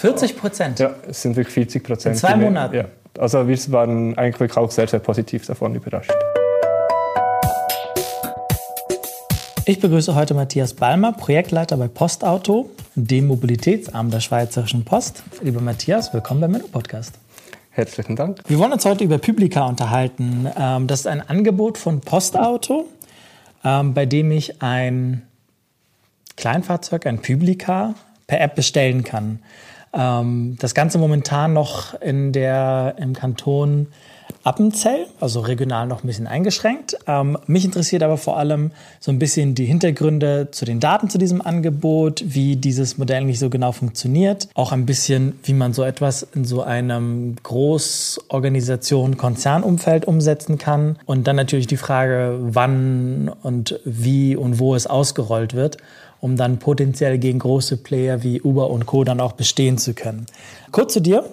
40 Prozent? Ja, es sind wirklich 40 Prozent. In zwei Monaten? Ja. Also wir waren eigentlich wirklich auch sehr, sehr positiv davon überrascht. Ich begrüße heute Matthias Balmer, Projektleiter bei Postauto, dem Mobilitätsarm der Schweizerischen Post. Lieber Matthias, willkommen beim Menno Podcast. Herzlichen Dank. Wir wollen uns heute über Publica unterhalten. Ähm, das ist ein Angebot von Postauto, ähm, bei dem ich ein Kleinfahrzeug, ein Publica, per App bestellen kann. Ähm, das Ganze momentan noch in der, im Kanton Appenzell, also regional noch ein bisschen eingeschränkt. Ähm, mich interessiert aber vor allem so ein bisschen die Hintergründe zu den Daten zu diesem Angebot, wie dieses Modell nicht so genau funktioniert, auch ein bisschen, wie man so etwas in so einem Großorganisation, Konzernumfeld umsetzen kann. Und dann natürlich die Frage, wann und wie und wo es ausgerollt wird um dann potenziell gegen große Player wie Uber und Co. dann auch bestehen zu können. Kurz zu dir.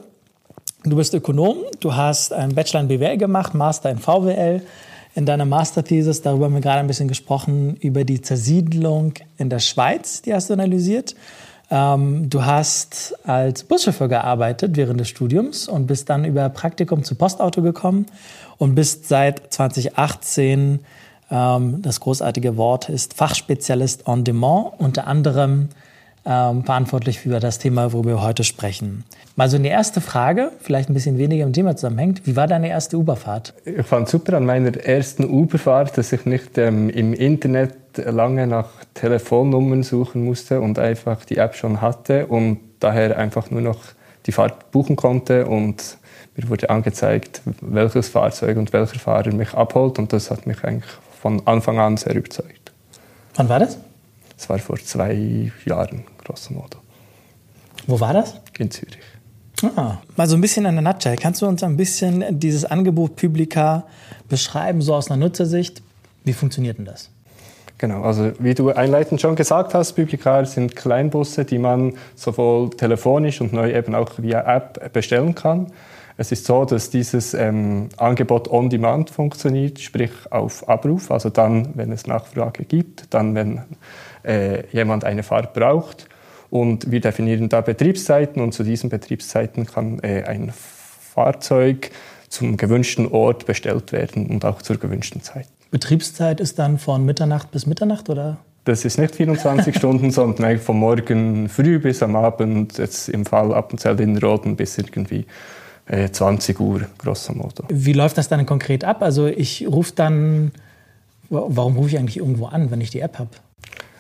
Du bist Ökonom, du hast einen Bachelor in BWL gemacht, Master in VWL. In deiner Masterthesis, darüber haben wir gerade ein bisschen gesprochen, über die Zersiedlung in der Schweiz, die hast du analysiert. Ähm, du hast als Buschauffeur gearbeitet während des Studiums und bist dann über Praktikum zu Postauto gekommen und bist seit 2018, ähm, das großartige Wort ist Fachspezialist on Demand, unter anderem ähm, verantwortlich für das Thema, worüber wir heute sprechen. Mal so eine erste Frage, vielleicht ein bisschen weniger im Thema zusammenhängt. Wie war deine erste Uberfahrt? Ich fand super an meiner ersten Uberfahrt, dass ich nicht ähm, im Internet lange nach Telefonnummern suchen musste und einfach die App schon hatte und daher einfach nur noch die Fahrt buchen konnte und mir wurde angezeigt, welches Fahrzeug und welcher Fahrer mich abholt und das hat mich eigentlich von Anfang an sehr überzeugt. Wann war das? Das war vor zwei Jahren, grosso modo. Wo war das? In Zürich. Ah, mal so ein bisschen in der Nutshell. Kannst du uns ein bisschen dieses Angebot Publica beschreiben, so aus einer Nutzersicht? Wie funktioniert denn das? Genau, also wie du einleitend schon gesagt hast, Publica sind Kleinbusse, die man sowohl telefonisch und neu eben auch via App bestellen kann. Es ist so, dass dieses ähm, Angebot on demand funktioniert, sprich auf Abruf, also dann, wenn es Nachfrage gibt, dann, wenn äh, jemand eine Fahrt braucht. Und wir definieren da Betriebszeiten und zu diesen Betriebszeiten kann äh, ein Fahrzeug zum gewünschten Ort bestellt werden und auch zur gewünschten Zeit. Betriebszeit ist dann von Mitternacht bis Mitternacht oder? Das ist nicht 24 Stunden, sondern von morgen früh bis am Abend, jetzt im Fall Appenzell Innerrhoden bis irgendwie 20 äh, Uhr, grosso modo. Wie läuft das dann konkret ab? Also ich rufe dann, warum rufe ich eigentlich irgendwo an, wenn ich die App habe?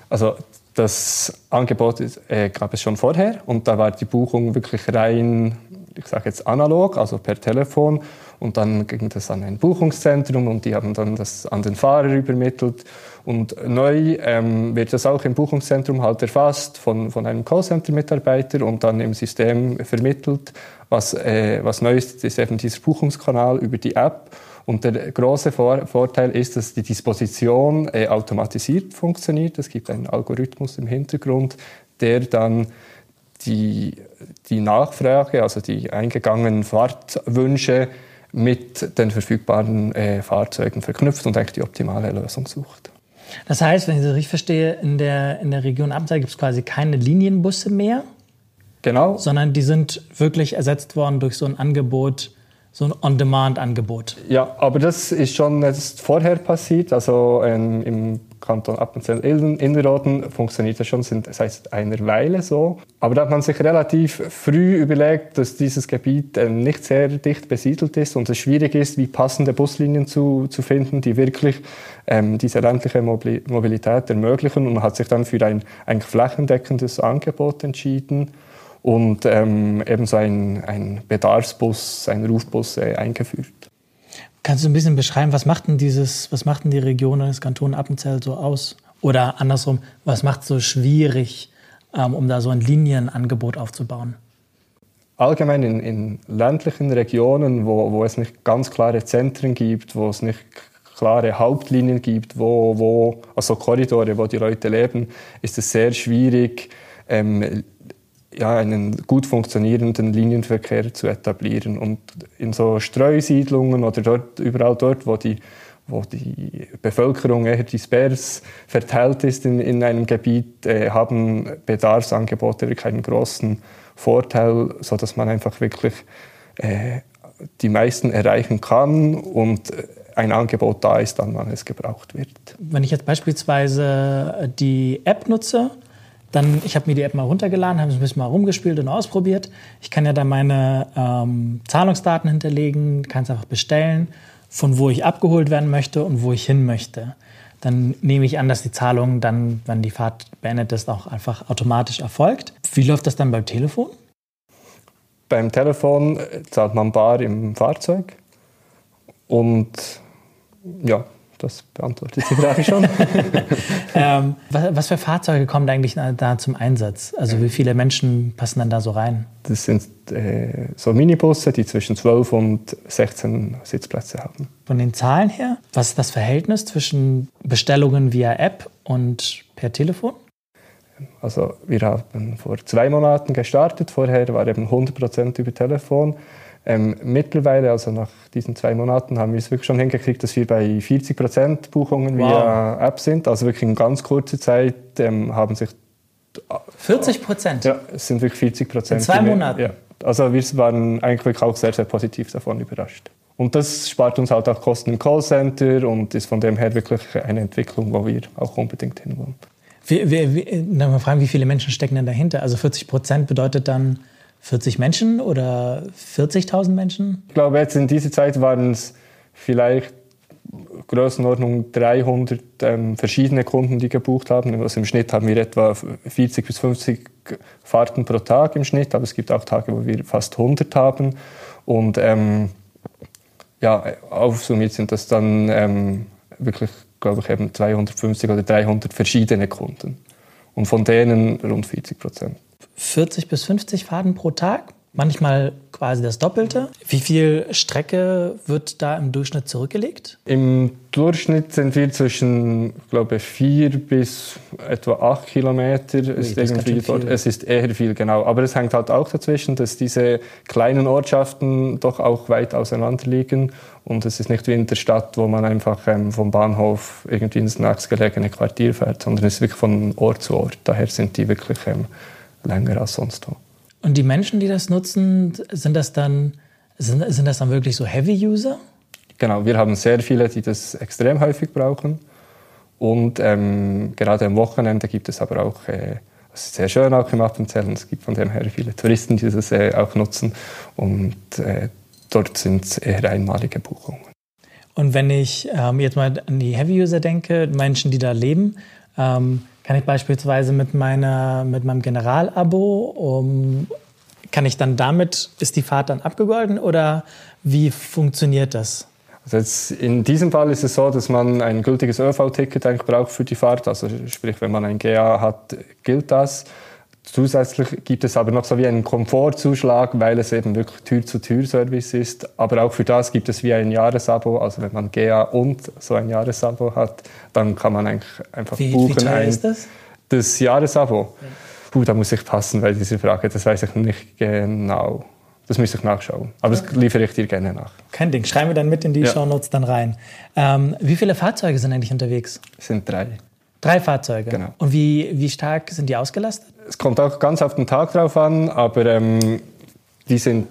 Also das Angebot äh, gab es schon vorher und da war die Buchung wirklich rein, ich sage jetzt analog, also per Telefon. Und dann ging das an ein Buchungszentrum und die haben dann das an den Fahrer übermittelt. Und neu ähm, wird das auch im Buchungszentrum halt erfasst von, von einem Callcenter-Mitarbeiter und dann im System vermittelt. Was, äh, was neu ist, ist eben dieser Buchungskanal über die App. Und der große Vor Vorteil ist, dass die Disposition äh, automatisiert funktioniert. Es gibt einen Algorithmus im Hintergrund, der dann die, die Nachfrage, also die eingegangenen Fahrtwünsche mit den verfügbaren äh, Fahrzeugen verknüpft und eigentlich die optimale Lösung sucht. Das heißt, wenn ich das richtig verstehe, in der, in der Region Amtsal gibt es quasi keine Linienbusse mehr? Genau. Sondern die sind wirklich ersetzt worden durch so ein Angebot so ein On-Demand-Angebot. Ja, aber das ist schon jetzt vorher passiert. Also ähm, im Kanton Appenzell-Innerrhoden funktioniert das schon seit einer Weile so. Aber da hat man sich relativ früh überlegt, dass dieses Gebiet äh, nicht sehr dicht besiedelt ist und es schwierig ist, wie passende Buslinien zu, zu finden, die wirklich ähm, diese ländliche Mobilität ermöglichen. Und man hat sich dann für ein eigentlich flächendeckendes Angebot entschieden und ähm, ebenso ein, ein Bedarfsbus, ein Rufbus äh, eingeführt. Kannst du ein bisschen beschreiben, was macht denn dieses, was macht denn die Region des Kantons Appenzell so aus? Oder andersrum, was macht es so schwierig, ähm, um da so ein Linienangebot aufzubauen? Allgemein in, in ländlichen Regionen, wo, wo es nicht ganz klare Zentren gibt, wo es nicht klare Hauptlinien gibt, wo, wo, also Korridore, wo die Leute leben, ist es sehr schwierig, ähm, ja, einen gut funktionierenden Linienverkehr zu etablieren. Und in so Streusiedlungen oder dort, überall dort, wo die, wo die Bevölkerung eher dispers verteilt ist in, in einem Gebiet, äh, haben Bedarfsangebote wirklich einen großen Vorteil, so dass man einfach wirklich äh, die meisten erreichen kann und ein Angebot da ist, dann wann es gebraucht wird. Wenn ich jetzt beispielsweise die App nutze, dann, ich habe mir die App mal runtergeladen, habe ein bisschen mal rumgespielt und ausprobiert. Ich kann ja dann meine ähm, Zahlungsdaten hinterlegen, kann es einfach bestellen, von wo ich abgeholt werden möchte und wo ich hin möchte. Dann nehme ich an, dass die Zahlung dann, wenn die Fahrt beendet ist, auch einfach automatisch erfolgt. Wie läuft das dann beim Telefon? Beim Telefon zahlt man bar im Fahrzeug und ja, das beantwortet die Frage schon. ähm, was, was, für Fahrzeuge kommen da eigentlich da zum Einsatz? Also wie viele Menschen passen dann da so rein? Das sind äh, so Minibusse, die zwischen 12 und 16 Sitzplätze haben. Von den Zahlen her, was ist das Verhältnis zwischen Bestellungen via App und per Telefon? Also wir haben vor zwei Monaten gestartet. Vorher war eben 100% über Telefon. Ähm, mittlerweile, also nach diesen zwei Monaten, haben wir es wirklich schon hingekriegt, dass wir bei 40 Prozent Buchungen wow. via App sind. Also wirklich in ganz kurzer Zeit ähm, haben sich 40 Prozent? Ja, es sind wirklich 40 Prozent. In zwei Monaten? Ja. Also wir waren eigentlich auch sehr, sehr positiv davon überrascht. Und das spart uns halt auch Kosten im Callcenter und ist von dem her wirklich eine Entwicklung, wo wir auch unbedingt hinwollen. Wie, wie, wie, mal fragen, wie viele Menschen stecken denn dahinter? Also 40 Prozent bedeutet dann 40 Menschen oder 40.000 Menschen? Ich glaube, jetzt in dieser Zeit waren es vielleicht Größenordnung 300 ähm, verschiedene Kunden, die gebucht haben. Also im Schnitt haben wir etwa 40 bis 50 Fahrten pro Tag im Schnitt, aber es gibt auch Tage, wo wir fast 100 haben. Und ähm, ja, aufsummiert sind das dann ähm, wirklich, glaube ich, eben 250 oder 300 verschiedene Kunden. Und von denen rund 40 Prozent. 40 bis 50 Fahrten pro Tag, manchmal quasi das Doppelte. Wie viel Strecke wird da im Durchschnitt zurückgelegt? Im Durchschnitt sind wir zwischen, glaube vier bis etwa acht Kilometer. Ui, ist irgendwie dort. Es ist eher viel, genau. Aber es hängt halt auch dazwischen, dass diese kleinen Ortschaften doch auch weit auseinander liegen. Und es ist nicht wie in der Stadt, wo man einfach ähm, vom Bahnhof irgendwie ins nächstgelegene Quartier fährt, sondern es ist wirklich von Ort zu Ort. Daher sind die wirklich ähm, länger als sonst wo. Und die Menschen, die das nutzen, sind das dann, sind, sind das dann wirklich so Heavy-User? Genau, wir haben sehr viele, die das extrem häufig brauchen. Und ähm, gerade am Wochenende gibt es aber auch, äh, ist sehr schön auch im Appenzell, es gibt von dem her viele Touristen, die das äh, auch nutzen. Und äh, dort sind es eher einmalige Buchungen. Und wenn ich ähm, jetzt mal an die Heavy-User denke, Menschen, die da leben, ähm, kann ich beispielsweise mit, meiner, mit meinem Generalabo, um, kann ich dann damit, ist die Fahrt dann abgegolten oder wie funktioniert das? Also in diesem Fall ist es so, dass man ein gültiges ÖV-Ticket eigentlich braucht für die Fahrt. Also sprich, wenn man ein GA hat, gilt das. Zusätzlich gibt es aber noch so wie einen Komfortzuschlag, weil es eben wirklich Tür-zu-Tür-Service ist. Aber auch für das gibt es wie ein Jahresabo. Also wenn man GA und so ein Jahresabo hat, dann kann man eigentlich einfach wie, buchen. Wie teuer ist das? Das Jahresabo? Ja. Puh, da muss ich passen, weil diese Frage, das weiß ich nicht genau. Das müsste ich nachschauen. Aber das liefere ich dir gerne nach. Kein Ding. Schreiben wir dann mit in die ja. Shownotes dann rein. Ähm, wie viele Fahrzeuge sind eigentlich unterwegs? Es sind drei. Drei Fahrzeuge? Genau. Und wie, wie stark sind die ausgelastet? Es kommt auch ganz auf den Tag drauf an, aber ähm, die, sind,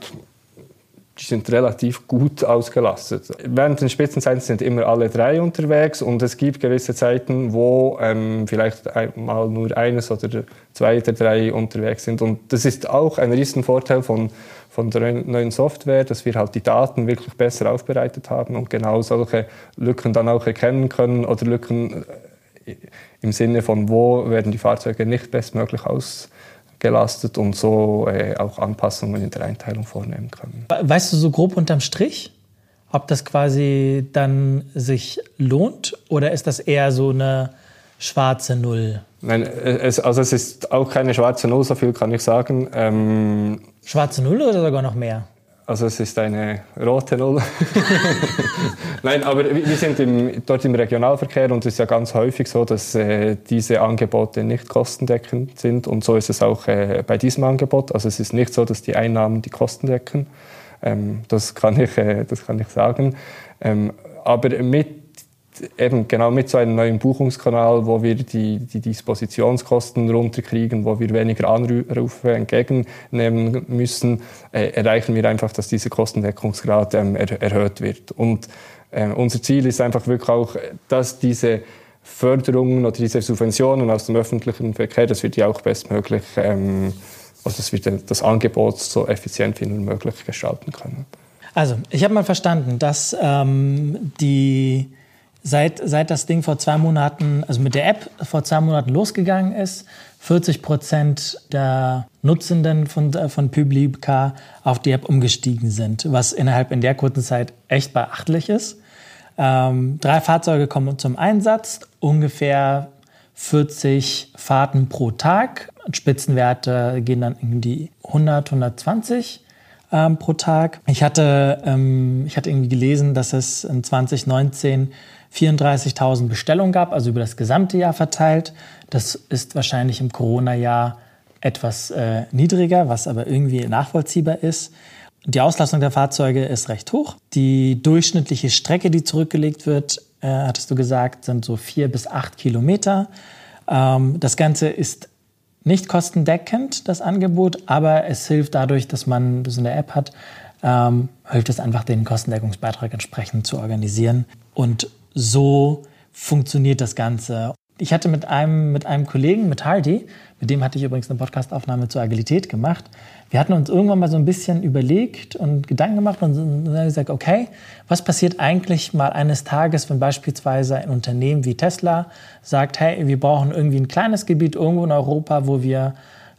die sind relativ gut ausgelastet. Während den Spitzenzeiten sind immer alle drei unterwegs und es gibt gewisse Zeiten, wo ähm, vielleicht einmal nur eines oder zwei der drei unterwegs sind. Und das ist auch ein Riesenvorteil von, von der neuen Software, dass wir halt die Daten wirklich besser aufbereitet haben und genau solche Lücken dann auch erkennen können oder Lücken im Sinne von, wo werden die Fahrzeuge nicht bestmöglich ausgelastet und so äh, auch Anpassungen in der Einteilung vornehmen können. Weißt du so grob unterm Strich, ob das quasi dann sich lohnt oder ist das eher so eine schwarze Null? Nein, es, also es ist auch keine schwarze Null, so viel kann ich sagen. Ähm, schwarze Null oder sogar noch mehr? Also es ist eine rote Null. Nein, aber wir sind im, dort im Regionalverkehr und es ist ja ganz häufig so, dass äh, diese Angebote nicht kostendeckend sind und so ist es auch äh, bei diesem Angebot. Also es ist nicht so, dass die Einnahmen die Kosten decken. Ähm, das, kann ich, äh, das kann ich sagen. Ähm, aber mit eben genau mit so einem neuen Buchungskanal, wo wir die, die Dispositionskosten runterkriegen, wo wir weniger Anrufe entgegennehmen müssen, äh, erreichen wir einfach, dass dieser Kostendeckungsgrad ähm, er, erhöht wird. Und äh, unser Ziel ist einfach wirklich auch, dass diese Förderungen oder diese Subventionen aus dem öffentlichen Verkehr, dass wir die auch bestmöglich, ähm, also dass wir das Angebot so effizient wie möglich gestalten können. Also, ich habe mal verstanden, dass ähm, die seit, seit das Ding vor zwei Monaten, also mit der App vor zwei Monaten losgegangen ist, 40 Prozent der Nutzenden von, von Publica auf die App umgestiegen sind, was innerhalb in der kurzen Zeit echt beachtlich ist. Ähm, drei Fahrzeuge kommen zum Einsatz, ungefähr 40 Fahrten pro Tag. Spitzenwerte gehen dann in die 100, 120 ähm, pro Tag. Ich hatte, ähm, ich hatte irgendwie gelesen, dass es in 2019 34.000 Bestellungen gab, also über das gesamte Jahr verteilt. Das ist wahrscheinlich im Corona-Jahr etwas äh, niedriger, was aber irgendwie nachvollziehbar ist. Die Auslastung der Fahrzeuge ist recht hoch. Die durchschnittliche Strecke, die zurückgelegt wird, äh, hattest du gesagt, sind so vier bis acht Kilometer. Ähm, das Ganze ist nicht kostendeckend, das Angebot, aber es hilft dadurch, dass man das in der App hat, ähm, hilft es einfach, den Kostendeckungsbeitrag entsprechend zu organisieren. Und so funktioniert das Ganze. Ich hatte mit einem, mit einem Kollegen, mit Hardy, mit dem hatte ich übrigens eine Podcastaufnahme zur Agilität gemacht. Wir hatten uns irgendwann mal so ein bisschen überlegt und Gedanken gemacht und gesagt, okay, was passiert eigentlich mal eines Tages, wenn beispielsweise ein Unternehmen wie Tesla sagt, hey, wir brauchen irgendwie ein kleines Gebiet irgendwo in Europa, wo wir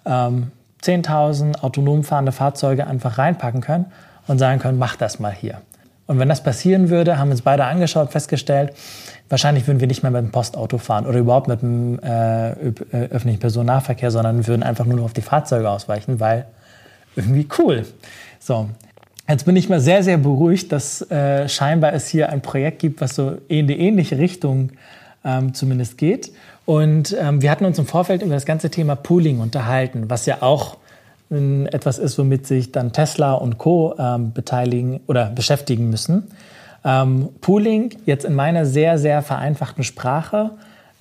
ähm, 10.000 autonom fahrende Fahrzeuge einfach reinpacken können und sagen können, mach das mal hier. Und wenn das passieren würde, haben uns beide angeschaut, festgestellt, wahrscheinlich würden wir nicht mehr mit dem Postauto fahren oder überhaupt mit dem äh, äh, öffentlichen Personennahverkehr, sondern würden einfach nur noch auf die Fahrzeuge ausweichen, weil irgendwie cool. So, Jetzt bin ich mal sehr, sehr beruhigt, dass äh, scheinbar es hier ein Projekt gibt, was so in die ähnliche Richtung ähm, zumindest geht. Und ähm, wir hatten uns im Vorfeld über das ganze Thema Pooling unterhalten, was ja auch etwas ist, womit sich dann Tesla und Co. Ähm, beteiligen oder beschäftigen müssen. Ähm, Pooling, jetzt in meiner sehr, sehr vereinfachten Sprache,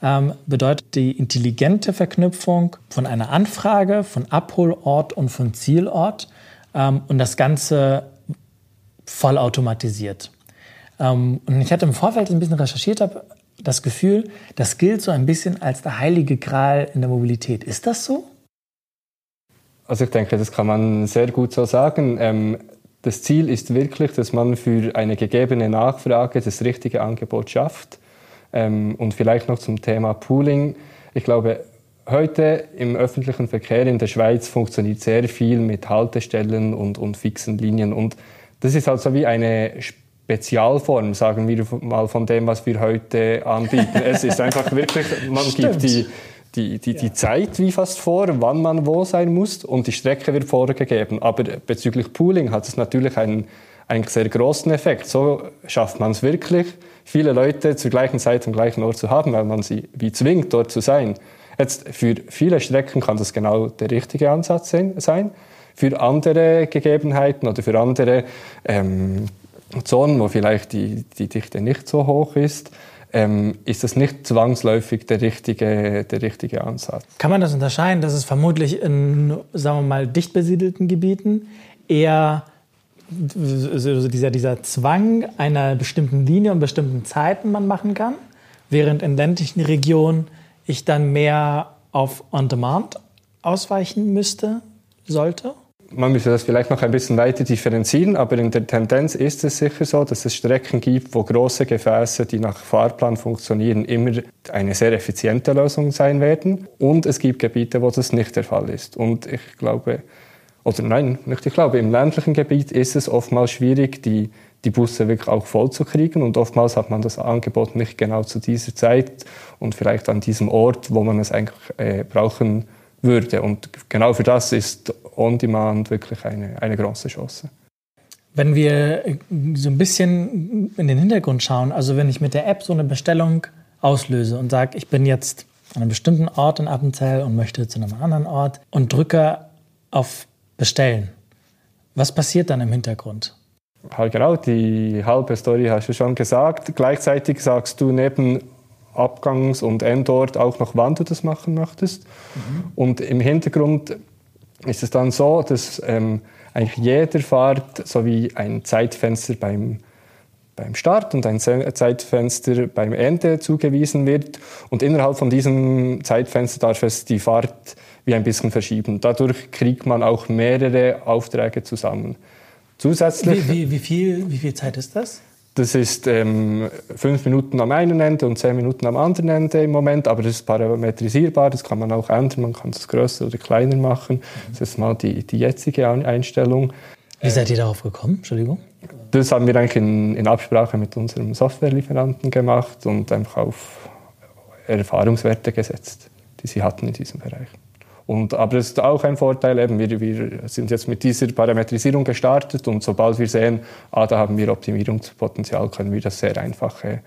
ähm, bedeutet die intelligente Verknüpfung von einer Anfrage, von Abholort und von Zielort und das Ganze vollautomatisiert. Und ich hatte im Vorfeld ein bisschen recherchiert, habe das Gefühl, das gilt so ein bisschen als der heilige Gral in der Mobilität. Ist das so? Also ich denke, das kann man sehr gut so sagen. Ähm, das Ziel ist wirklich, dass man für eine gegebene Nachfrage das richtige Angebot schafft. Ähm, und vielleicht noch zum Thema Pooling. Ich glaube, heute im öffentlichen Verkehr in der Schweiz funktioniert sehr viel mit Haltestellen und, und fixen Linien. Und das ist also wie eine Spezialform, sagen wir mal, von dem, was wir heute anbieten. es ist einfach wirklich, man Stimmt. gibt die die, die, die Zeit wie fast vor, wann man wo sein muss und die Strecke wird vorgegeben. Aber bezüglich Pooling hat es natürlich einen, einen sehr großen Effekt. So schafft man es wirklich, viele Leute zur gleichen Zeit am gleichen Ort zu haben, weil man sie wie zwingt, dort zu sein. Jetzt für viele Strecken kann das genau der richtige Ansatz sein. Für andere Gegebenheiten oder für andere ähm, Zonen, wo vielleicht die, die Dichte nicht so hoch ist, ähm, ist das nicht zwangsläufig der richtige, der richtige Ansatz. Kann man das unterscheiden, dass es vermutlich in, sagen wir mal, dicht besiedelten Gebieten eher also dieser, dieser Zwang einer bestimmten Linie und bestimmten Zeiten man machen kann, während in ländlichen Regionen ich dann mehr auf On-Demand ausweichen müsste, sollte? Man müsste das vielleicht noch ein bisschen weiter differenzieren, aber in der Tendenz ist es sicher so, dass es Strecken gibt, wo große Gefäße, die nach Fahrplan funktionieren, immer eine sehr effiziente Lösung sein werden. Und es gibt Gebiete, wo das nicht der Fall ist. Und ich glaube, oder nein, nicht ich glaube, im ländlichen Gebiet ist es oftmals schwierig, die, die Busse wirklich auch voll zu kriegen. Und oftmals hat man das Angebot nicht genau zu dieser Zeit und vielleicht an diesem Ort, wo man es eigentlich äh, brauchen würde. Und genau für das ist On-Demand wirklich eine, eine große Chance. Wenn wir so ein bisschen in den Hintergrund schauen, also wenn ich mit der App so eine Bestellung auslöse und sage, ich bin jetzt an einem bestimmten Ort in Appenzell und möchte zu einem anderen Ort und drücke auf Bestellen, was passiert dann im Hintergrund? genau, die halbe Story hast du schon gesagt. Gleichzeitig sagst du neben Abgangs- und Endort auch noch, wann du das machen möchtest. Mhm. Und im Hintergrund ist es dann so, dass ähm, eigentlich jeder Fahrt sowie ein Zeitfenster beim, beim Start und ein Zeitfenster beim Ende zugewiesen wird. Und innerhalb von diesem Zeitfenster darf es die Fahrt wie ein bisschen verschieben. Dadurch kriegt man auch mehrere Aufträge zusammen. Zusätzlich. Wie, wie, wie, viel, wie viel Zeit ist das? Das ist ähm, fünf Minuten am einen Ende und zehn Minuten am anderen Ende im Moment, aber das ist parametrisierbar, das kann man auch ändern, man kann es größer oder kleiner machen. Das ist mal die, die jetzige Einstellung. Wie seid ihr darauf gekommen? Entschuldigung. Das haben wir eigentlich in, in Absprache mit unserem Softwarelieferanten gemacht und einfach auf Erfahrungswerte gesetzt, die sie hatten in diesem Bereich. Und, aber es ist auch ein Vorteil, eben, wir, wir sind jetzt mit dieser Parametrisierung gestartet und sobald wir sehen, ah, da haben wir Optimierungspotenzial, können wir das sehr einfach äh,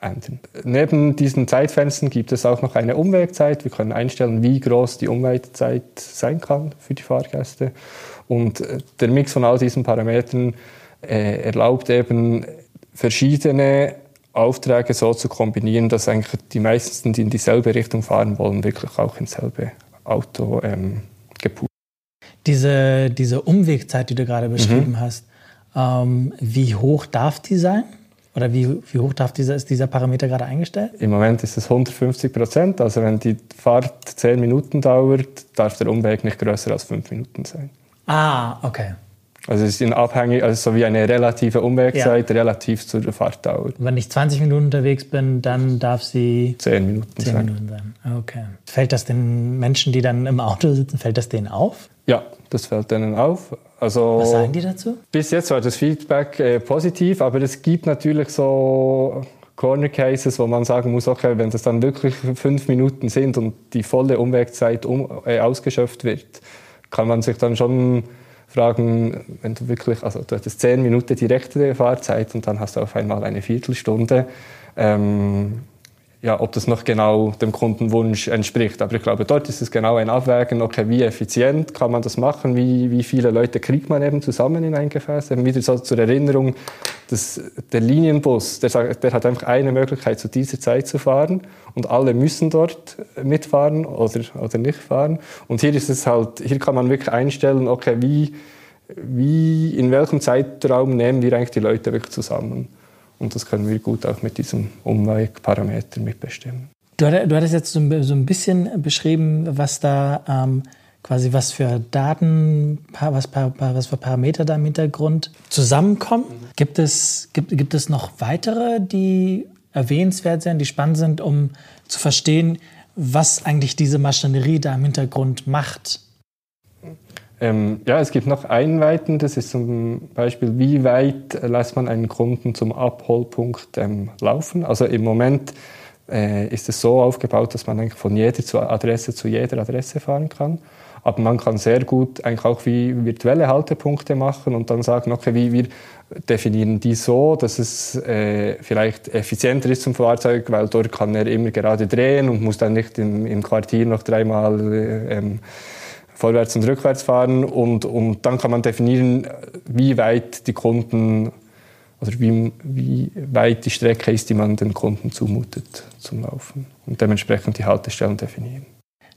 ändern. Neben diesen Zeitfenstern gibt es auch noch eine Umwegzeit. Wir können einstellen, wie groß die Umwegzeit sein kann für die Fahrgäste. Und äh, der Mix von all diesen Parametern äh, erlaubt eben verschiedene Aufträge so zu kombinieren, dass eigentlich die meisten, die in dieselbe Richtung fahren wollen, wirklich auch in selbe Auto ähm, gepusht. Diese, diese Umwegzeit, die du gerade beschrieben mhm. hast, ähm, wie hoch darf die sein? Oder wie, wie hoch darf dieser, ist dieser Parameter gerade eingestellt? Im Moment ist es 150 Prozent. Also wenn die Fahrt 10 Minuten dauert, darf der Umweg nicht größer als 5 Minuten sein. Ah, okay. Also es ist in abhängig, also so wie eine relative Umwegzeit ja. relativ zur Fahrtdauer. Wenn ich 20 Minuten unterwegs bin, dann darf sie 10 Minuten 10 sein. Minuten sein. Okay. Fällt das den Menschen, die dann im Auto sitzen, fällt das denen auf? Ja, das fällt denen auf. Also, Was sagen die dazu? Bis jetzt war das Feedback äh, positiv, aber es gibt natürlich so Corner Cases, wo man sagen muss, okay, wenn das dann wirklich fünf Minuten sind und die volle Umwegzeit um, äh, ausgeschöpft wird, kann man sich dann schon fragen, wenn du wirklich, also du hattest zehn Minuten direkte Fahrzeit und dann hast du auf einmal eine Viertelstunde. Ähm, ja, ob das noch genau dem Kundenwunsch entspricht. Aber ich glaube, dort ist es genau ein Abwägen, okay, wie effizient kann man das machen, wie, wie viele Leute kriegt man eben zusammen in ein Gefäß. Eben wieder so zur Erinnerung, dass der Linienbus, der, der hat einfach eine Möglichkeit, zu dieser Zeit zu fahren und alle müssen dort mitfahren oder, oder nicht fahren. Und hier ist es halt, hier kann man wirklich einstellen, okay, wie, wie, in welchem Zeitraum nehmen wir eigentlich die Leute wirklich zusammen. Und das können wir gut auch mit diesem Umwegparameter mitbestimmen. Du, du hattest jetzt so ein bisschen beschrieben, was da ähm, quasi was für Daten, was, was für Parameter da im Hintergrund zusammenkommen. Mhm. Gibt, es, gibt, gibt es noch weitere, die erwähnenswert sind, die spannend sind, um zu verstehen, was eigentlich diese Maschinerie da im Hintergrund macht? Ähm, ja, es gibt noch ein Weiten, das ist zum Beispiel, wie weit lässt man einen Kunden zum Abholpunkt ähm, laufen. Also im Moment äh, ist es so aufgebaut, dass man eigentlich von jeder Adresse zu jeder Adresse fahren kann. Aber man kann sehr gut eigentlich auch wie virtuelle Haltepunkte machen und dann sagen, okay, wie wir definieren die so, dass es äh, vielleicht effizienter ist zum Fahrzeug, weil dort kann er immer gerade drehen und muss dann nicht im, im Quartier noch dreimal äh, ähm, vorwärts und rückwärts fahren und, und dann kann man definieren, wie weit die Kunden oder wie, wie weit die Strecke ist, die man den Kunden zumutet zum Laufen und dementsprechend die Haltestellen definieren.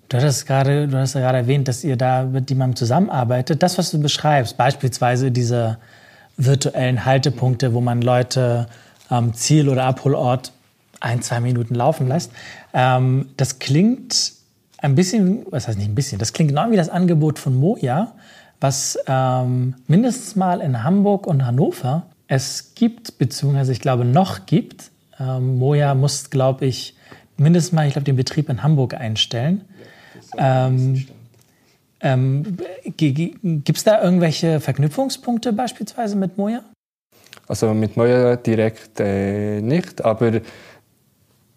Du hast gerade, du hast gerade erwähnt, dass ihr da mit jemandem zusammenarbeitet. Das, was du beschreibst, beispielsweise diese virtuellen Haltepunkte, wo man Leute am Ziel- oder Abholort ein, zwei Minuten laufen lässt, ähm, das klingt ein bisschen, was heißt nicht ein bisschen, das klingt genau wie das Angebot von Moja, was ähm, mindestens mal in Hamburg und Hannover es gibt, beziehungsweise ich glaube noch gibt. Ähm, Moja muss, glaube ich, mindestens mal, ich glaube, den Betrieb in Hamburg einstellen. Ähm, ähm, gibt es da irgendwelche Verknüpfungspunkte beispielsweise mit Moja? Also mit Moja direkt äh, nicht, aber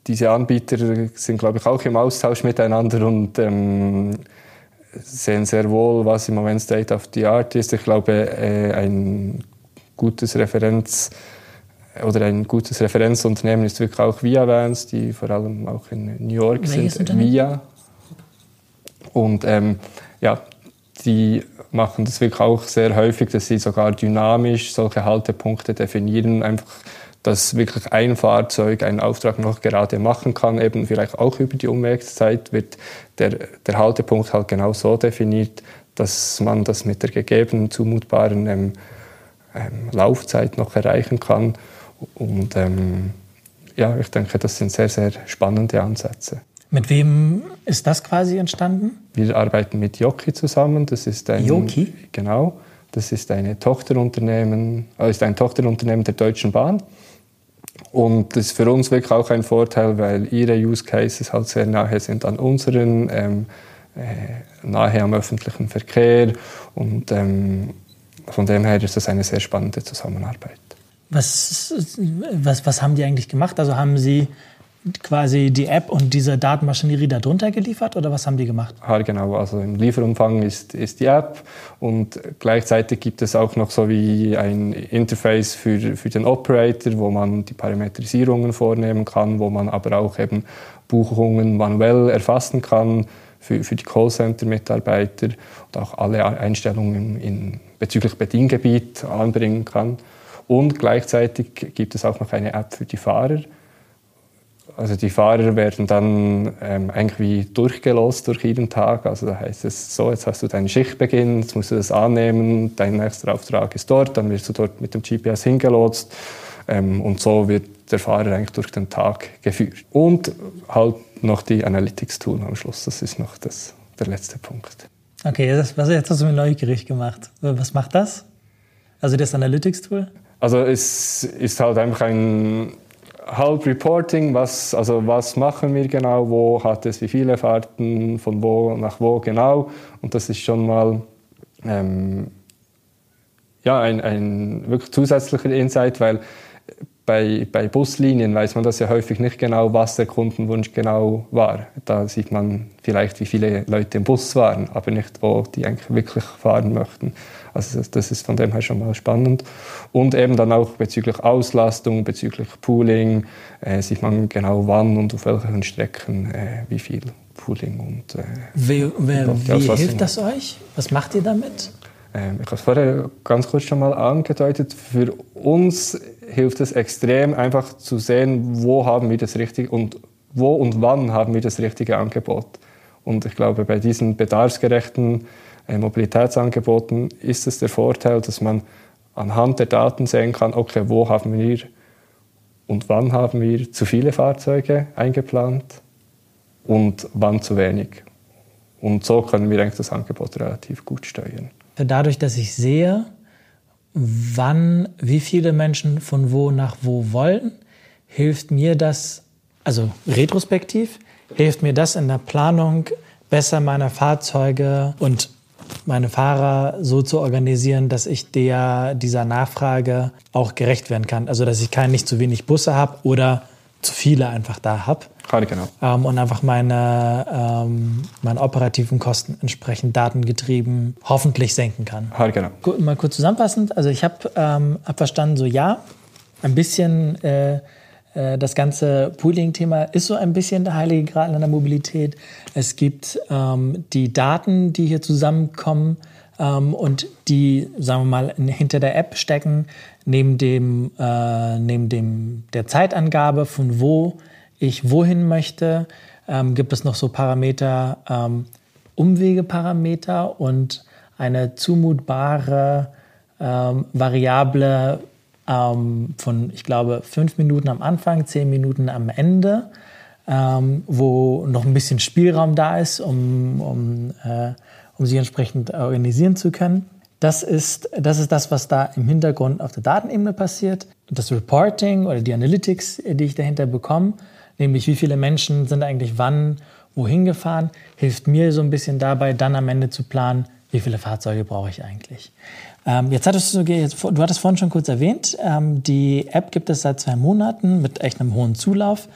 diese Anbieter sind, glaube ich, auch im Austausch miteinander und ähm, sehen sehr wohl, was im Moment State of the Art ist. Ich glaube, äh, ein gutes Referenz oder ein gutes Referenzunternehmen ist wirklich auch Via Vans, die vor allem auch in New York Welches sind. Via. Und ähm, ja, die machen das wirklich auch sehr häufig, dass sie sogar dynamisch solche Haltepunkte definieren, einfach dass wirklich ein Fahrzeug einen Auftrag noch gerade machen kann, eben vielleicht auch über die Umwegszeit wird der, der Haltepunkt halt genau so definiert, dass man das mit der gegebenen zumutbaren ähm, ähm, Laufzeit noch erreichen kann. Und ähm, ja, ich denke, das sind sehr, sehr spannende Ansätze. Mit wem ist das quasi entstanden? Wir arbeiten mit Joki zusammen. Das ist ein, Joki? Genau. Das ist, eine Tochterunternehmen, äh, ist ein Tochterunternehmen der Deutschen Bahn. Und das ist für uns wirklich auch ein Vorteil, weil ihre Use Cases halt sehr nahe sind an unseren, ähm, äh, nahe am öffentlichen Verkehr. Und ähm, von dem her ist das eine sehr spannende Zusammenarbeit. Was, was, was haben die eigentlich gemacht? Also haben sie quasi die App und diese Datenmaschinerie darunter geliefert oder was haben die gemacht? Ja, genau. Also im Lieferumfang ist, ist die App und gleichzeitig gibt es auch noch so wie ein Interface für, für den Operator, wo man die Parametrisierungen vornehmen kann, wo man aber auch eben Buchungen manuell erfassen kann für, für die Callcenter-Mitarbeiter und auch alle Einstellungen in, bezüglich Bediengebiet anbringen kann. Und gleichzeitig gibt es auch noch eine App für die Fahrer, also die Fahrer werden dann ähm, eigentlich wie durchgelost durch jeden Tag. Also da heißt es so, jetzt hast du deinen Schichtbeginn, jetzt musst du das annehmen, dein nächster Auftrag ist dort, dann wirst du dort mit dem GPS hingelotst ähm, und so wird der Fahrer eigentlich durch den Tag geführt. Und halt noch die Analytics-Tool am Schluss, das ist noch das, der letzte Punkt. Okay, das, was jetzt hast du mir neugierig gemacht. Was macht das? Also das Analytics-Tool? Also es ist halt einfach ein halb Reporting, was, also was machen wir genau, wo hat es wie viele Fahrten, von wo nach wo genau. Und das ist schon mal ähm, ja, ein, ein wirklich zusätzlicher Insight, weil bei, bei Buslinien weiß man das ja häufig nicht genau, was der Kundenwunsch genau war. Da sieht man vielleicht, wie viele Leute im Bus waren, aber nicht, wo die eigentlich wirklich fahren möchten. Also das ist von dem her schon mal spannend. Und eben dann auch bezüglich Auslastung, bezüglich Pooling, äh, sieht man genau wann und auf welchen Strecken äh, wie viel Pooling und äh, Wie, wer, wie hilft das euch? Was macht ihr damit? Ähm, ich habe es vorher ganz kurz schon mal angedeutet. Für uns hilft es extrem, einfach zu sehen, wo haben wir das richtige und wo und wann haben wir das richtige Angebot. Und ich glaube, bei diesen bedarfsgerechten äh, Mobilitätsangeboten ist es der Vorteil, dass man anhand der Daten sehen kann, okay, wo haben wir und wann haben wir zu viele Fahrzeuge eingeplant und wann zu wenig. Und so können wir eigentlich das Angebot relativ gut steuern. Dadurch, dass ich sehe, wann wie viele Menschen von wo nach wo wollen, hilft mir das, also retrospektiv, hilft mir das in der Planung besser meine Fahrzeuge und meine Fahrer so zu organisieren, dass ich der, dieser Nachfrage auch gerecht werden kann. Also dass ich kein nicht zu wenig Busse habe oder zu viele einfach da habe. Gerade genau. Ähm, und einfach meine, ähm, meine operativen Kosten entsprechend datengetrieben hoffentlich senken kann. Gerade genau. Mal kurz zusammenfassend. Also ich habe ähm, hab verstanden, so ja, ein bisschen äh, äh, das ganze Pooling-Thema ist so ein bisschen der heilige Gral in der Mobilität. Es gibt ähm, die Daten, die hier zusammenkommen ähm, und die, sagen wir mal, hinter der App stecken, neben dem, äh, neben dem der Zeitangabe von wo ich wohin möchte, ähm, gibt es noch so Parameter, ähm, Umwegeparameter und eine zumutbare ähm, Variable ähm, von, ich glaube, fünf Minuten am Anfang, zehn Minuten am Ende, ähm, wo noch ein bisschen Spielraum da ist, um, um, äh, um sich entsprechend organisieren zu können. Das ist, das ist das, was da im Hintergrund auf der Datenebene passiert. Das Reporting oder die Analytics, die ich dahinter bekomme, nämlich wie viele Menschen sind eigentlich wann wohin gefahren, hilft mir so ein bisschen dabei, dann am Ende zu planen, wie viele Fahrzeuge brauche ich eigentlich. Ähm, jetzt hattest du, du hattest vorhin schon kurz erwähnt, ähm, die App gibt es seit zwei Monaten mit echt einem hohen Zulauf.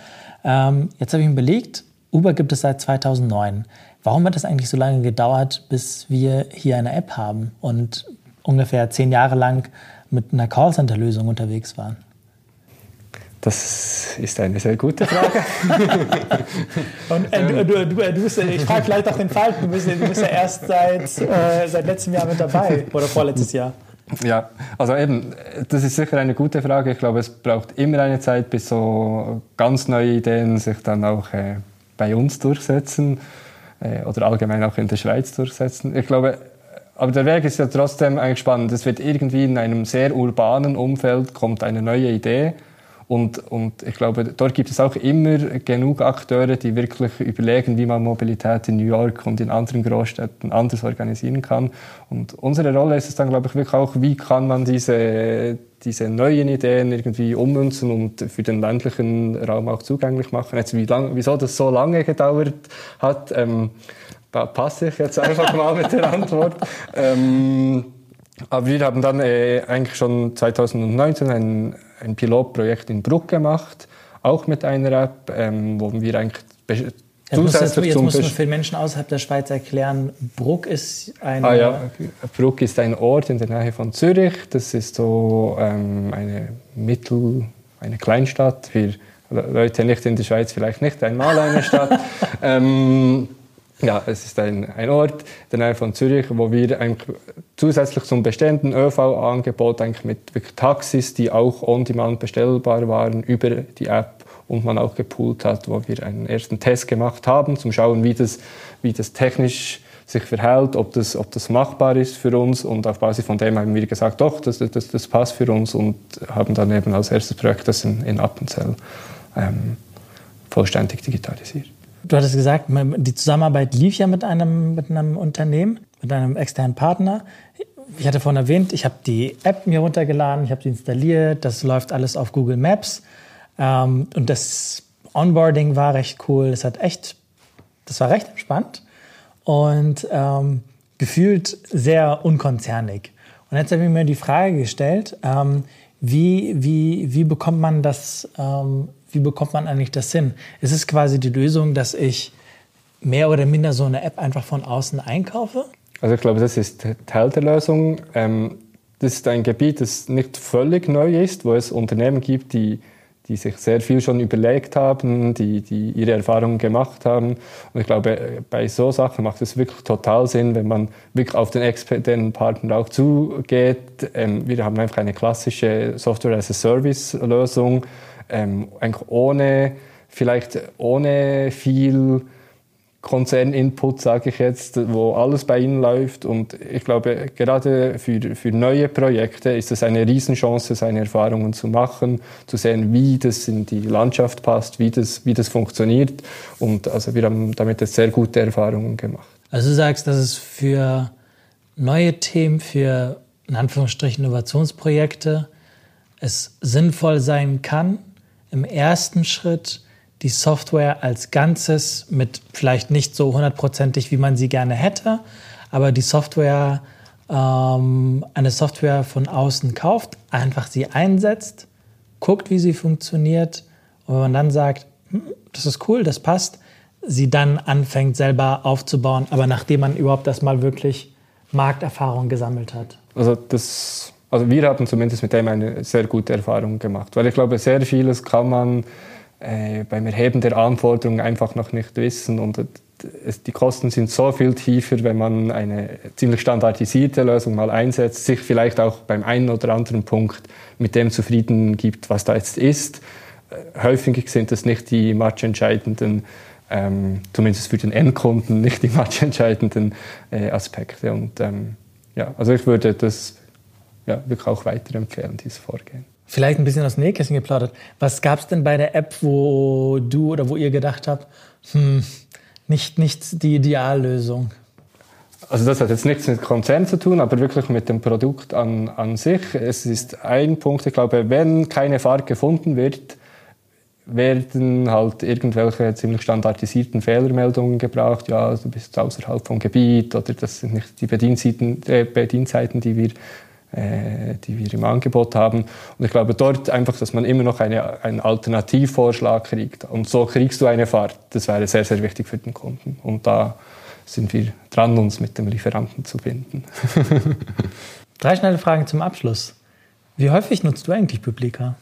Ähm, jetzt habe ich mir überlegt, Uber gibt es seit 2009. Warum hat das eigentlich so lange gedauert, bis wir hier eine App haben und ungefähr zehn Jahre lang mit einer Callcenter-Lösung unterwegs waren? Das ist eine sehr gute Frage. Und äh, du, du, du bist, ich frage vielleicht auch den Falken, du bist, du bist ja erst seit, äh, seit letztem Jahr mit dabei oder vorletztes Jahr. Ja, also eben, das ist sicher eine gute Frage. Ich glaube, es braucht immer eine Zeit, bis so ganz neue Ideen sich dann auch äh, bei uns durchsetzen äh, oder allgemein auch in der Schweiz durchsetzen. Ich glaube, aber der Weg ist ja trotzdem eigentlich spannend. Es wird irgendwie in einem sehr urbanen Umfeld kommt eine neue Idee und, und ich glaube, dort gibt es auch immer genug Akteure, die wirklich überlegen, wie man Mobilität in New York und in anderen Großstädten anders organisieren kann. Und unsere Rolle ist es dann, glaube ich, wirklich auch, wie kann man diese, diese neuen Ideen irgendwie ummünzen und für den ländlichen Raum auch zugänglich machen. Jetzt, wie lang, wieso das so lange gedauert hat, ähm, passe ich jetzt einfach mal mit der Antwort. Ähm, aber wir haben dann äh, eigentlich schon 2019 ein ein Pilotprojekt in Bruck gemacht, auch mit einer App, ähm, wo wir eigentlich Jetzt muss, jetzt muss man für Menschen außerhalb der Schweiz erklären, Bruck ist ein... Ah ja, Bruck ist ein Ort in der Nähe von Zürich. Das ist so ähm, eine Mittel, eine Kleinstadt. Für Leute nicht in der Schweiz vielleicht nicht einmal eine Stadt. ähm, ja, es ist ein, ein Ort der Nähe von Zürich, wo wir zusätzlich zum bestehenden ÖV-Angebot mit Taxis, die auch on-demand bestellbar waren, über die App und man auch gepoolt hat, wo wir einen ersten Test gemacht haben, zum Schauen, wie das, wie das technisch sich verhält, ob das, ob das machbar ist für uns. Und auf Basis von dem haben wir gesagt, doch, das, das, das passt für uns und haben dann eben als erstes Projekt das in, in Appenzell ähm, vollständig digitalisiert. Du hattest gesagt, die Zusammenarbeit lief ja mit einem, mit einem Unternehmen, mit einem externen Partner. Ich hatte vorhin erwähnt, ich habe die App mir runtergeladen, ich habe sie installiert, das läuft alles auf Google Maps. Ähm, und das Onboarding war recht cool. Es hat echt, das war recht entspannt und ähm, gefühlt sehr unkonzernig. Und jetzt habe ich mir die Frage gestellt, ähm, wie, wie, wie bekommt man das ähm, wie bekommt man eigentlich das hin? Ist es quasi die Lösung, dass ich mehr oder minder so eine App einfach von außen einkaufe? Also ich glaube, das ist Teil der Lösung. Ähm, das ist ein Gebiet, das nicht völlig neu ist, wo es Unternehmen gibt, die, die sich sehr viel schon überlegt haben, die, die ihre Erfahrungen gemacht haben. Und ich glaube, bei so Sachen macht es wirklich total Sinn, wenn man wirklich auf den externen Partner auch zugeht. Ähm, wir haben einfach eine klassische Software-as-a-Service-Lösung ähm, ohne, vielleicht ohne viel Konzerninput, sage ich jetzt, wo alles bei Ihnen läuft. Und ich glaube, gerade für, für neue Projekte ist es eine Riesenchance, seine Erfahrungen zu machen, zu sehen, wie das in die Landschaft passt, wie das, wie das funktioniert. Und also wir haben damit jetzt sehr gute Erfahrungen gemacht. Also du sagst, dass es für neue Themen, für in Anführungsstrichen Innovationsprojekte, es sinnvoll sein kann, im ersten Schritt die Software als Ganzes mit vielleicht nicht so hundertprozentig, wie man sie gerne hätte, aber die Software, ähm, eine Software von außen kauft, einfach sie einsetzt, guckt, wie sie funktioniert und wenn man dann sagt, hm, das ist cool, das passt, sie dann anfängt selber aufzubauen, aber nachdem man überhaupt erstmal wirklich Markterfahrung gesammelt hat. Also das also wir haben zumindest mit dem eine sehr gute Erfahrung gemacht, weil ich glaube, sehr vieles kann man äh, beim Erheben der Anforderungen einfach noch nicht wissen und es, die Kosten sind so viel tiefer, wenn man eine ziemlich standardisierte Lösung mal einsetzt, sich vielleicht auch beim einen oder anderen Punkt mit dem zufrieden gibt, was da jetzt ist. Äh, häufig sind das nicht die matchentscheidenden ähm, zumindest für den Endkunden nicht die matchentscheidenden äh, Aspekte. Und ähm, ja, also ich würde das ja, wirklich auch weiterempfehlen, dieses Vorgehen. Vielleicht ein bisschen aus dem Nähkästchen geplaudert. Was gab es denn bei der App, wo du oder wo ihr gedacht habt, hm, nicht, nicht die Ideallösung? Also das hat jetzt nichts mit Konzern zu tun, aber wirklich mit dem Produkt an, an sich. Es ist ein Punkt, ich glaube, wenn keine Fahrt gefunden wird, werden halt irgendwelche ziemlich standardisierten Fehlermeldungen gebraucht. Ja, du bist außerhalb vom Gebiet oder das sind nicht die Bedienzeiten, äh, Bedienzeiten die wir die wir im Angebot haben. Und ich glaube dort einfach, dass man immer noch eine, einen Alternativvorschlag kriegt. Und so kriegst du eine Fahrt. Das wäre sehr, sehr wichtig für den Kunden. Und da sind wir dran, uns mit dem Lieferanten zu binden. Drei schnelle Fragen zum Abschluss. Wie häufig nutzt du eigentlich Publika?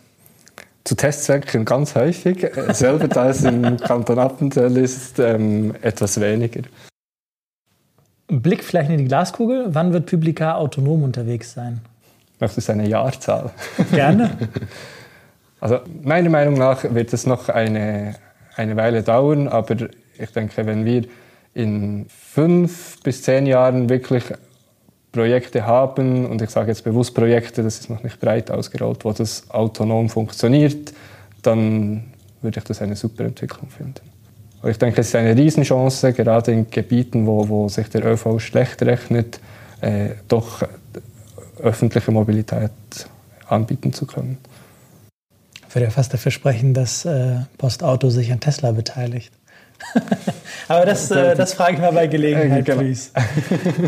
zu Testzwecken ganz häufig. Selber da es im Kanton Appenzell ist, ähm, etwas weniger. Blick vielleicht in die Glaskugel. Wann wird Publica autonom unterwegs sein? Möchtest du eine Jahrzahl? Gerne. Also meiner Meinung nach wird es noch eine, eine Weile dauern, aber ich denke, wenn wir in fünf bis zehn Jahren wirklich Projekte haben, und ich sage jetzt bewusst Projekte, das ist noch nicht breit ausgerollt, wo das autonom funktioniert, dann würde ich das eine super Entwicklung finden. Und ich denke, es ist eine Riesenchance, gerade in Gebieten, wo, wo sich der ÖV schlecht rechnet, äh, doch öffentliche Mobilität anbieten zu können. Ich würde ja fast dafür sprechen, dass äh, Postauto sich an Tesla beteiligt. Aber das, äh, das frage ich mal bei Gelegenheit, genau. please.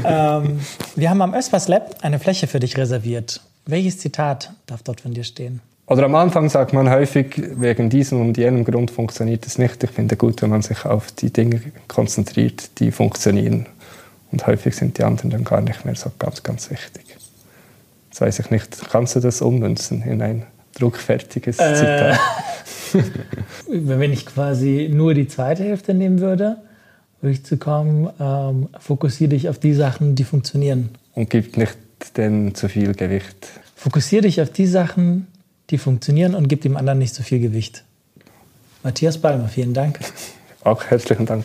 ähm, wir haben am Öspers Lab eine Fläche für dich reserviert. Welches Zitat darf dort von dir stehen? Oder am Anfang sagt man häufig, wegen diesem und jenem Grund funktioniert es nicht. Ich finde gut, wenn man sich auf die Dinge konzentriert, die funktionieren. Und häufig sind die anderen dann gar nicht mehr so ganz, ganz wichtig. Jetzt weiß ich nicht, kannst du das ummünzen in ein druckfertiges äh, Zitat? wenn ich quasi nur die zweite Hälfte nehmen würde, würde ich zu kommen, ähm, fokussiere dich auf die Sachen, die funktionieren. Und gib nicht denn zu viel Gewicht. Fokussiere dich auf die Sachen, die funktionieren und gib dem anderen nicht zu viel Gewicht. Matthias Balmer, vielen Dank. Auch herzlichen Dank.